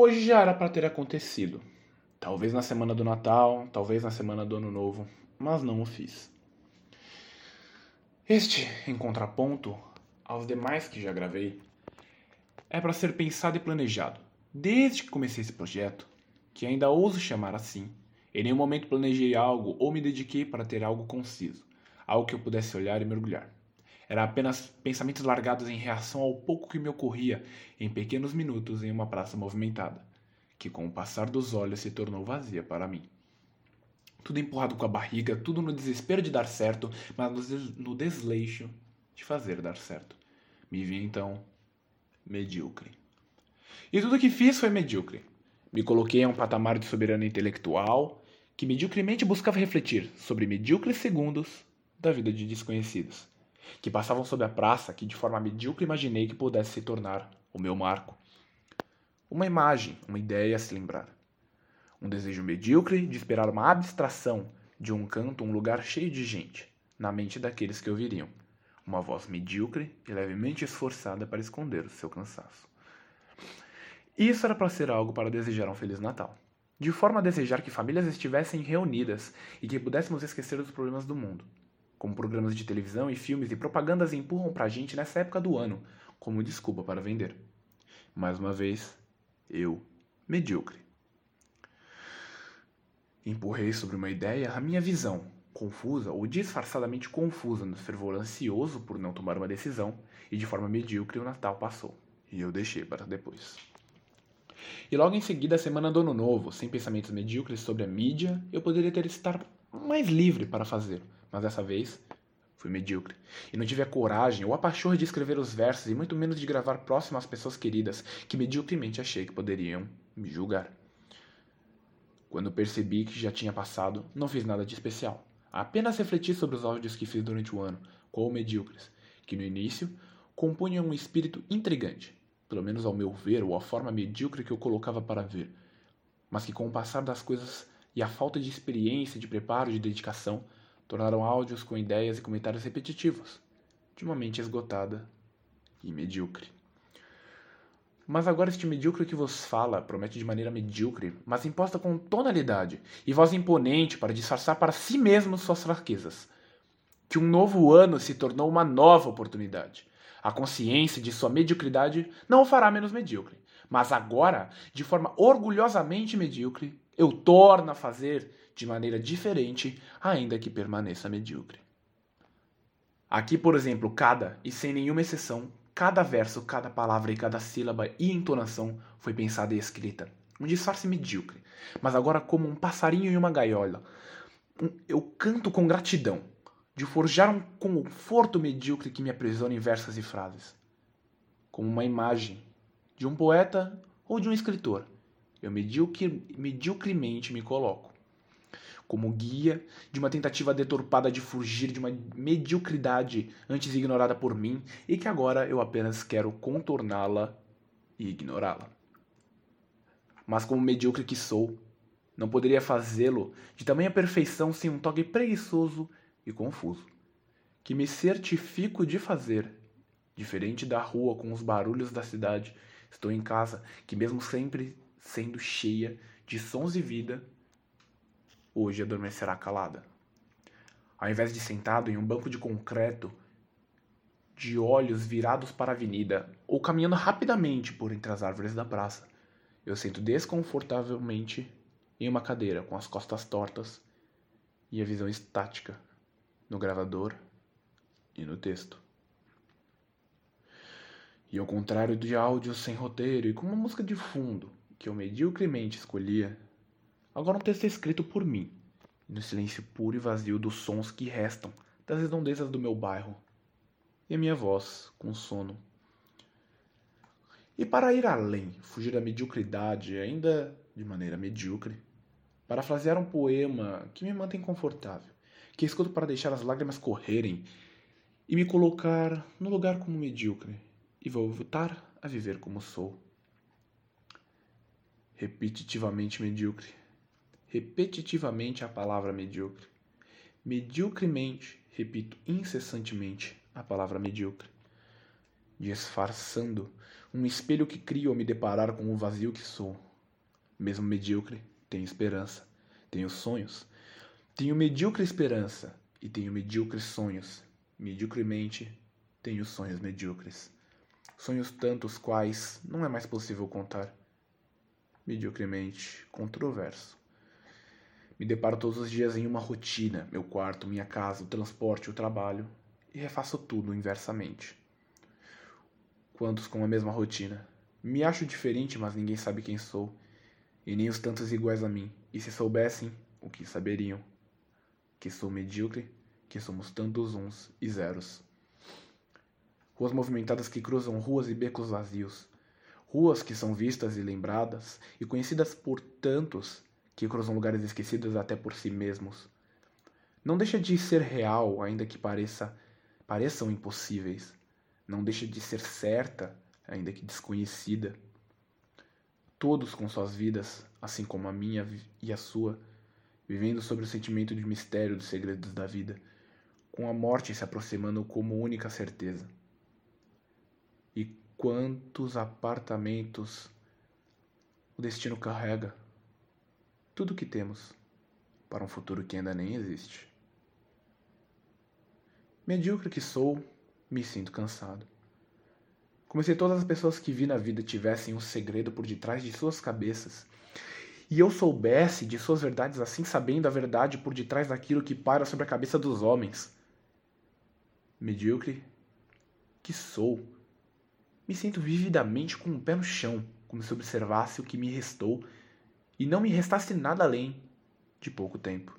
Hoje já era para ter acontecido. Talvez na semana do Natal, talvez na semana do Ano Novo, mas não o fiz. Este, em contraponto aos demais que já gravei, é para ser pensado e planejado. Desde que comecei esse projeto, que ainda ouso chamar assim, em nenhum momento planejei algo ou me dediquei para ter algo conciso, algo que eu pudesse olhar e mergulhar. Era apenas pensamentos largados em reação ao pouco que me ocorria em pequenos minutos em uma praça movimentada, que com o passar dos olhos se tornou vazia para mim. Tudo empurrado com a barriga, tudo no desespero de dar certo, mas no desleixo de fazer dar certo. Me vi então medíocre. E tudo que fiz foi medíocre. Me coloquei a um patamar de soberano intelectual que mediocremente buscava refletir sobre medíocres segundos da vida de desconhecidos que passavam sob a praça que de forma medíocre imaginei que pudesse se tornar o meu marco. Uma imagem, uma ideia a se lembrar. Um desejo medíocre de esperar uma abstração de um canto, um lugar cheio de gente, na mente daqueles que ouviriam. Uma voz medíocre e levemente esforçada para esconder o seu cansaço. Isso era para ser algo para desejar um Feliz Natal. De forma a desejar que famílias estivessem reunidas e que pudéssemos esquecer dos problemas do mundo como programas de televisão e filmes e propagandas empurram pra gente nessa época do ano, como desculpa para vender. Mais uma vez, eu, medíocre. Empurrei sobre uma ideia a minha visão, confusa ou disfarçadamente confusa no fervor ansioso por não tomar uma decisão, e de forma medíocre o Natal passou, e eu deixei para depois. E logo em seguida a semana do Ano Novo, sem pensamentos medíocres sobre a mídia, eu poderia ter estar mais livre para fazer mas dessa vez fui medíocre. E não tive a coragem ou a pachorra de escrever os versos e muito menos de gravar próximo às pessoas queridas que mediocremente achei que poderiam me julgar. Quando percebi que já tinha passado, não fiz nada de especial. Apenas refleti sobre os áudios que fiz durante o ano, qual medíocres, que no início compunham um espírito intrigante, pelo menos ao meu ver ou a forma medíocre que eu colocava para ver, mas que com o passar das coisas e a falta de experiência, de preparo, de dedicação, tornaram áudios com ideias e comentários repetitivos, de uma mente esgotada e medíocre. Mas agora este medíocre que vos fala promete de maneira medíocre, mas imposta com tonalidade e voz imponente para disfarçar para si mesmo suas fraquezas. Que um novo ano se tornou uma nova oportunidade. A consciência de sua mediocridade não o fará menos medíocre, mas agora, de forma orgulhosamente medíocre, eu torno a fazer de maneira diferente, ainda que permaneça medíocre. Aqui, por exemplo, cada, e sem nenhuma exceção, cada verso, cada palavra e cada sílaba e entonação foi pensada e escrita. Um disfarce medíocre, mas agora como um passarinho em uma gaiola. Eu canto com gratidão de forjar um conforto medíocre que me aprisiona em versas e frases. Como uma imagem de um poeta ou de um escritor, eu mediocremente me coloco como guia de uma tentativa deturpada de fugir de uma mediocridade antes ignorada por mim e que agora eu apenas quero contorná-la e ignorá-la. Mas como medíocre que sou, não poderia fazê-lo de tamanha perfeição sem um toque preguiçoso e confuso, que me certifico de fazer, diferente da rua com os barulhos da cidade, estou em casa, que mesmo sempre sendo cheia de sons e vida, hoje adormecerá calada. Ao invés de sentado em um banco de concreto, de olhos virados para a avenida, ou caminhando rapidamente por entre as árvores da praça, eu sento desconfortavelmente em uma cadeira com as costas tortas e a visão estática no gravador e no texto. E ao contrário de áudios sem roteiro e com uma música de fundo que eu mediocremente escolhia, Agora um texto escrito por mim, no silêncio puro e vazio dos sons que restam das redondezas do meu bairro, e a minha voz com sono. E para ir além, fugir da mediocridade, ainda de maneira medíocre, parafrasear um poema que me mantém confortável, que escuto para deixar as lágrimas correrem e me colocar no lugar como medíocre, e voltar a viver como sou. Repetitivamente medíocre repetitivamente a palavra medíocre. Mediocremente, repito incessantemente a palavra medíocre. Disfarçando um espelho que crio ao me deparar com o vazio que sou, Mesmo medíocre, tenho esperança, tenho sonhos. Tenho medíocre esperança e tenho medíocres sonhos. Mediocremente, tenho sonhos medíocres. Sonhos tantos quais não é mais possível contar. Mediocremente controverso. Me deparo todos os dias em uma rotina, meu quarto, minha casa, o transporte, o trabalho, e refaço tudo inversamente. Quantos com a mesma rotina? Me acho diferente, mas ninguém sabe quem sou, e nem os tantos iguais a mim. E se soubessem, o que saberiam? Que sou medíocre, que somos tantos uns e zeros ruas movimentadas que cruzam ruas e becos vazios, ruas que são vistas e lembradas e conhecidas por tantos que cruzam lugares esquecidos até por si mesmos. Não deixa de ser real, ainda que pareça pareçam impossíveis. Não deixa de ser certa, ainda que desconhecida. Todos com suas vidas, assim como a minha e a sua, vivendo sobre o sentimento de mistério dos segredos da vida, com a morte se aproximando como única certeza. E quantos apartamentos o destino carrega? Tudo que temos para um futuro que ainda nem existe. Medíocre que sou, me sinto cansado. Como se todas as pessoas que vi na vida tivessem um segredo por detrás de suas cabeças e eu soubesse de suas verdades assim, sabendo a verdade por detrás daquilo que para sobre a cabeça dos homens. Medíocre que sou me sinto vividamente com o pé no chão, como se observasse o que me restou e não me restasse nada além de pouco tempo.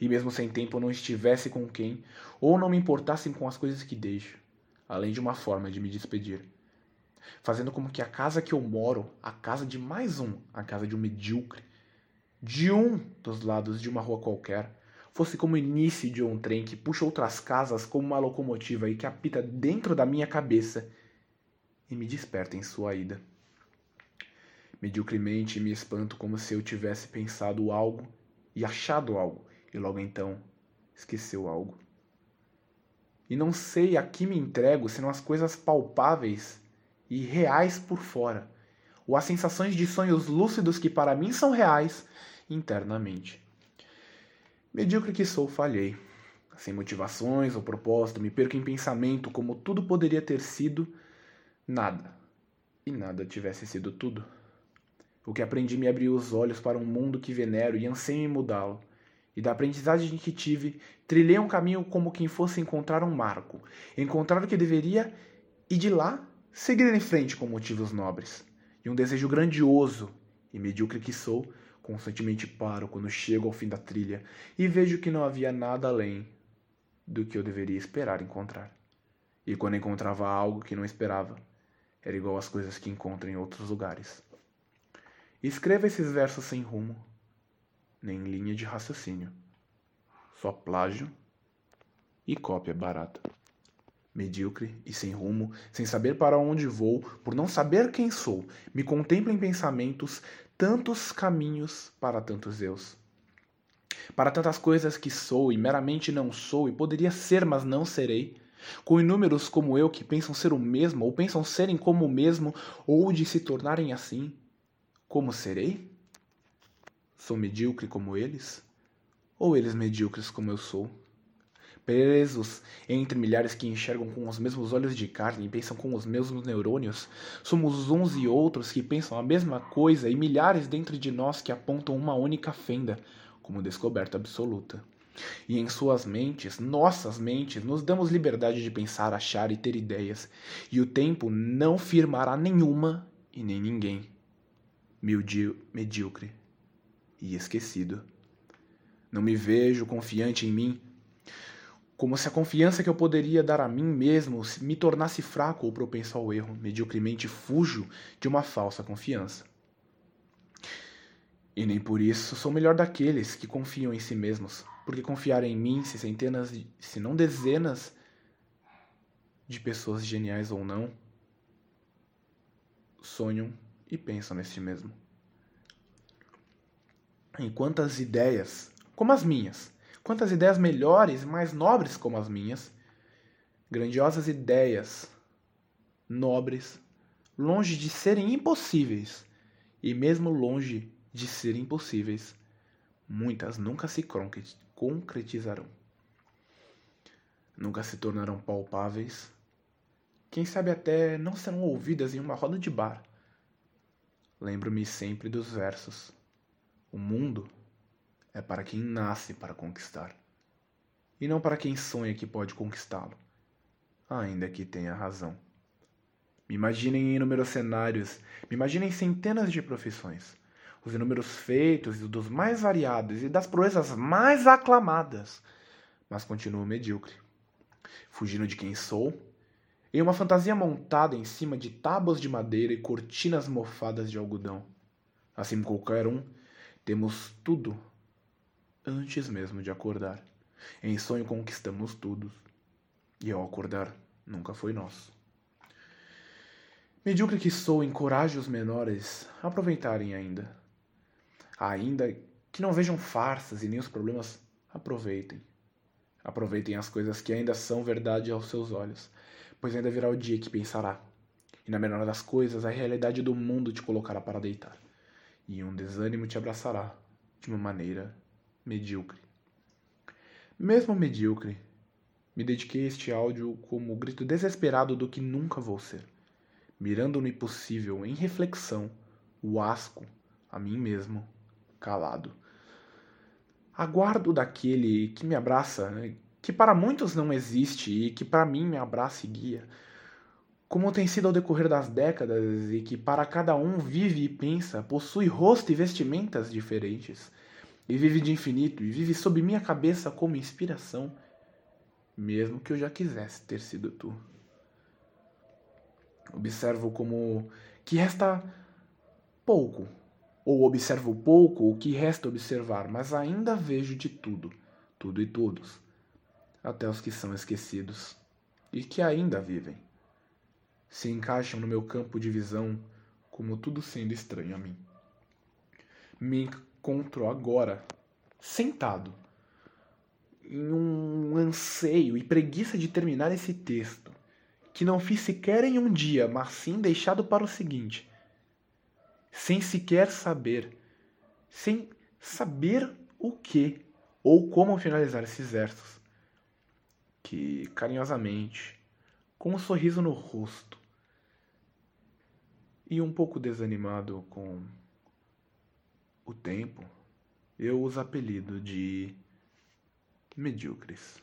E mesmo sem tempo não estivesse com quem, ou não me importassem com as coisas que deixo, além de uma forma de me despedir. Fazendo como que a casa que eu moro, a casa de mais um, a casa de um medíocre, de um dos lados de uma rua qualquer, fosse como o início de um trem que puxa outras casas como uma locomotiva e que apita dentro da minha cabeça e me desperta em sua ida. Mediocremente me espanto como se eu tivesse pensado algo e achado algo, e logo então esqueceu algo. E não sei a que me entrego senão as coisas palpáveis e reais por fora, ou as sensações de sonhos lúcidos que para mim são reais internamente. Medíocre que sou, falhei. Sem motivações ou propósito, me perco em pensamento como tudo poderia ter sido nada, e nada tivesse sido tudo. O que aprendi me abriu os olhos para um mundo que venero e anseio em mudá-lo. E da aprendizagem que tive, trilhei um caminho como quem fosse encontrar um marco, encontrar o que deveria e de lá seguir em frente com motivos nobres. E um desejo grandioso, e medíocre que sou, constantemente paro quando chego ao fim da trilha e vejo que não havia nada além do que eu deveria esperar encontrar. E quando encontrava algo que não esperava, era igual às coisas que encontro em outros lugares. Escreva esses versos sem rumo, nem linha de raciocínio. Só plágio e cópia barata. Medíocre e sem rumo, sem saber para onde vou, por não saber quem sou, me contemplo em pensamentos, tantos caminhos para tantos eus. Para tantas coisas que sou e meramente não sou, e poderia ser, mas não serei com inúmeros como eu que pensam ser o mesmo, ou pensam serem como o mesmo, ou de se tornarem assim, como serei? Sou medíocre como eles? Ou eles medíocres como eu sou? Presos entre milhares que enxergam com os mesmos olhos de carne e pensam com os mesmos neurônios, somos uns e outros que pensam a mesma coisa e milhares dentro de nós que apontam uma única fenda como descoberta absoluta. E em suas mentes, nossas mentes, nos damos liberdade de pensar, achar e ter ideias, e o tempo não firmará nenhuma e nem ninguém. Medíocre e esquecido. Não me vejo confiante em mim, como se a confiança que eu poderia dar a mim mesmo me tornasse fraco ou propenso ao erro. Mediocremente fujo de uma falsa confiança. E nem por isso sou melhor daqueles que confiam em si mesmos, porque confiar em mim, se centenas, se não dezenas de pessoas geniais ou não, sonham e pensam neste mesmo. Em quantas ideias, como as minhas, quantas ideias melhores e mais nobres como as minhas, grandiosas ideias, nobres, longe de serem impossíveis, e mesmo longe de serem impossíveis, muitas nunca se concretizarão. Nunca se tornarão palpáveis. Quem sabe até não serão ouvidas em uma roda de bar. Lembro-me sempre dos versos. O mundo é para quem nasce para conquistar, e não para quem sonha que pode conquistá-lo, ainda que tenha razão. Me imaginem em inúmeros cenários, me imaginem centenas de profissões, os inúmeros feitos dos mais variados e das proezas mais aclamadas, mas continuo medíocre, fugindo de quem sou, em uma fantasia montada em cima de tábuas de madeira e cortinas mofadas de algodão. Assim como qualquer um, temos tudo antes mesmo de acordar. Em sonho conquistamos tudo, e ao acordar nunca foi nosso. Medíocre que sou, encoraje os menores a aproveitarem ainda. Ainda que não vejam farsas e nem os problemas, aproveitem. Aproveitem as coisas que ainda são verdade aos seus olhos, pois ainda virá o dia que pensará. E na menor das coisas, a realidade do mundo te colocará para deitar, e um desânimo te abraçará de uma maneira medíocre. Mesmo medíocre, me dediquei a este áudio como grito desesperado do que nunca vou ser mirando no impossível, em reflexão, o asco a mim mesmo, calado. Aguardo daquele que me abraça, né, que para muitos não existe e que para mim me abraça e guia, como tem sido ao decorrer das décadas e que para cada um vive e pensa, possui rosto e vestimentas diferentes, e vive de infinito e vive sob minha cabeça como inspiração, mesmo que eu já quisesse ter sido tu. Observo como que resta pouco, ou observo pouco o que resta observar, mas ainda vejo de tudo, tudo e todos, até os que são esquecidos e que ainda vivem. Se encaixam no meu campo de visão como tudo sendo estranho a mim. Me encontro agora sentado em um anseio e preguiça de terminar esse texto que não fiz sequer em um dia, mas sim deixado para o seguinte, sem sequer saber, sem saber o que ou como finalizar esses versos, que carinhosamente, com um sorriso no rosto e um pouco desanimado com o tempo, eu os apelido de medíocres.